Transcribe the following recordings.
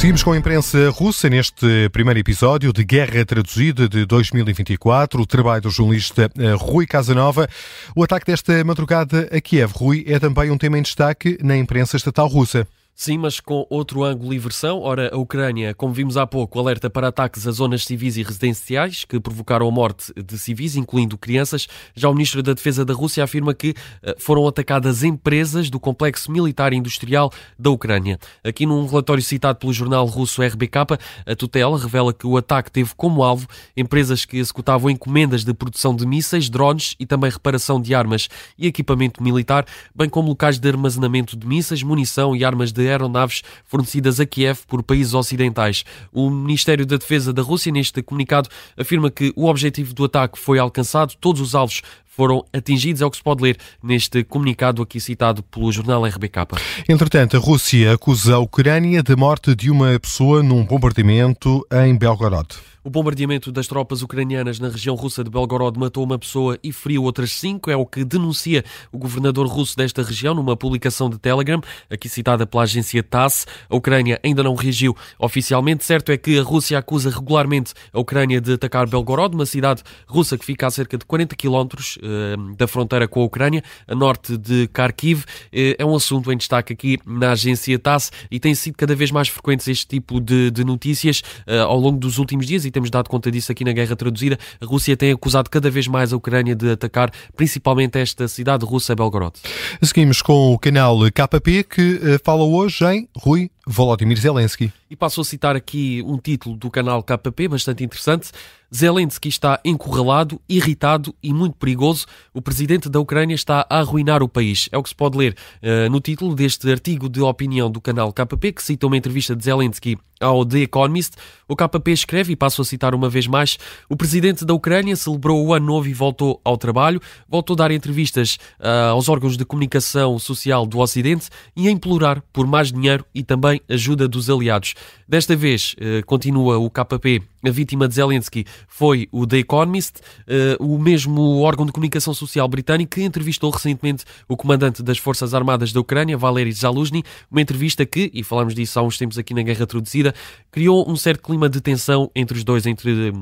Seguimos com a imprensa russa neste primeiro episódio de Guerra Traduzida de 2024, o trabalho do jornalista eh, Rui Casanova. O ataque desta madrugada a Kiev, Rui, é também um tema em destaque na imprensa estatal russa. Sim, mas com outro ângulo e versão. Ora, a Ucrânia, como vimos há pouco, alerta para ataques a zonas civis e residenciais que provocaram a morte de civis, incluindo crianças. Já o ministro da Defesa da Rússia afirma que eh, foram atacadas empresas do complexo militar e industrial da Ucrânia. Aqui num relatório citado pelo jornal russo RBK, a tutela revela que o ataque teve como alvo empresas que executavam encomendas de produção de mísseis, drones e também reparação de armas e equipamento militar, bem como locais de armazenamento de mísseis, munição e armas de aeronaves fornecidas a Kiev por países ocidentais. O Ministério da Defesa da Rússia, neste comunicado, afirma que o objetivo do ataque foi alcançado, todos os alvos foram atingidos, é o que se pode ler neste comunicado aqui citado pelo jornal RBK. Entretanto, a Rússia acusa a Ucrânia da morte de uma pessoa num bombardeamento em Belgorod. O bombardeamento das tropas ucranianas na região russa de Belgorod matou uma pessoa e feriu outras cinco, é o que denuncia o governador russo desta região numa publicação de Telegram, aqui citada pela agência TASS. A Ucrânia ainda não reagiu oficialmente. Certo é que a Rússia acusa regularmente a Ucrânia de atacar Belgorod, uma cidade russa que fica a cerca de 40 quilómetros uh, da fronteira com a Ucrânia, a norte de Kharkiv. Uh, é um assunto em destaque aqui na agência TASS e tem sido cada vez mais frequentes este tipo de, de notícias uh, ao longo dos últimos dias e temos dado conta disso aqui na Guerra Traduzida, a Rússia tem acusado cada vez mais a Ucrânia de atacar principalmente esta cidade russa, Belgorod. Seguimos com o canal KP que eh, fala hoje em Rui Volodymyr Zelensky. E passo a citar aqui um título do canal KP bastante interessante. Zelensky está encurralado, irritado e muito perigoso. O presidente da Ucrânia está a arruinar o país. É o que se pode ler uh, no título deste artigo de opinião do canal KP, que cita uma entrevista de Zelensky ao The Economist. O KP escreve, e passo a citar uma vez mais, o presidente da Ucrânia celebrou o ano novo e voltou ao trabalho, voltou a dar entrevistas uh, aos órgãos de comunicação social do Ocidente e a implorar por mais dinheiro e também ajuda dos aliados. Desta vez, uh, continua o KP, a vítima de Zelensky foi o The Economist, uh, o mesmo órgão de comunicação social britânico que entrevistou recentemente o comandante das Forças Armadas da Ucrânia, Valery Zaluzny, uma entrevista que, e falamos disso há uns tempos aqui na Guerra Traduzida, criou um certo clima de tensão entre os dois, entre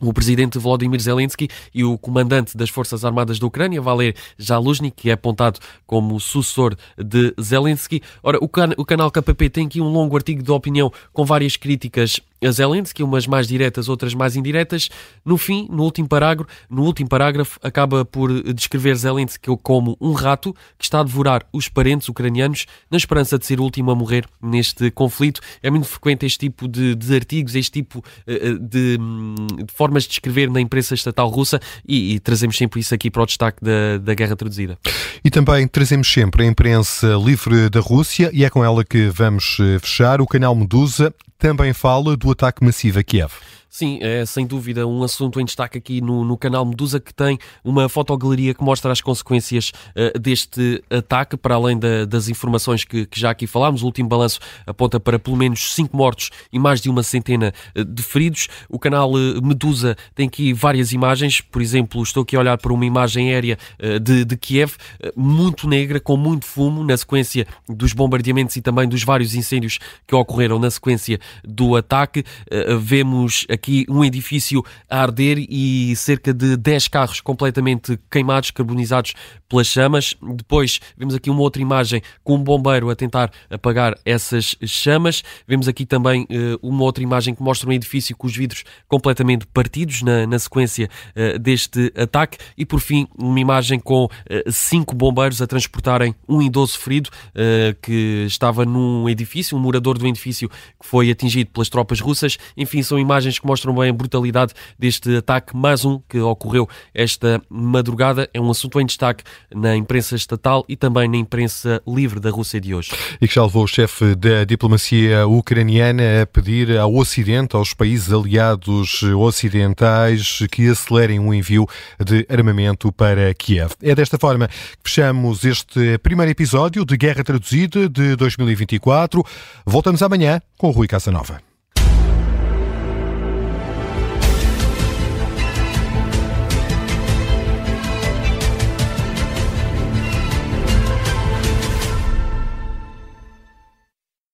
o presidente Volodymyr Zelensky e o comandante das Forças Armadas da Ucrânia, Valer Zaluzny, que é apontado como sucessor de Zelensky. Ora, o, can o canal KPP tem aqui um longo artigo de opinião com várias críticas a Zelensky, umas mais diretas, outras mais indiretas. No fim, no último parágrafo, no último parágrafo acaba por descrever Zelensky como um rato que está a devorar os parentes ucranianos na esperança de ser o último a morrer neste conflito. É muito frequente este tipo de, de artigos, este tipo uh, de, de, formas de escrever na imprensa estatal russa e, e, trazemos sempre isso aqui para o destaque da, da guerra traduzida. E também trazemos sempre a imprensa livre da Rússia e é com ela que vamos eh, fechar o canal Medusa também fala do ataque massivo a Kiev. Sim, é sem dúvida um assunto em destaque aqui no, no canal Medusa que tem uma fotogaleria que mostra as consequências uh, deste ataque, para além da, das informações que, que, já aqui falámos. O último balanço aponta para pelo menos cinco mortos e mais de uma centena uh, de feridos. O canal uh, Medusa tem aqui várias imagens, por exemplo, estou aqui a olhar para uma imagem aérea de, de, Kiev, muito negra, com muito fumo, na sequência dos bombardeamentos e também dos vários incêndios que ocorreram na sequência do ataque. Vemos aqui aqui um edifício a arder e cerca de 10 carros completamente queimados, carbonizados pelas chamas. Depois vemos aqui uma outra imagem com um bombeiro a tentar apagar essas chamas. Vemos aqui também uh, uma outra imagem que mostra um edifício com os vidros completamente partidos na, na sequência uh, deste ataque. E por fim, uma imagem com uh, cinco bombeiros a transportarem um idoso ferido que estava num edifício, um morador do edifício que foi atingido pelas tropas russas. Enfim, são imagens que mostram bem a brutalidade deste ataque, mais um que ocorreu esta madrugada. É um assunto em destaque na imprensa estatal e também na imprensa livre da Rússia de hoje. E que já levou o chefe da diplomacia ucraniana a pedir ao Ocidente, aos países aliados ocidentais, que acelerem o envio de armamento para Kiev. É desta forma que fechamos este primeiro episódio de Guerra Traduzida de 2024. Voltamos amanhã com o Rui Casanova.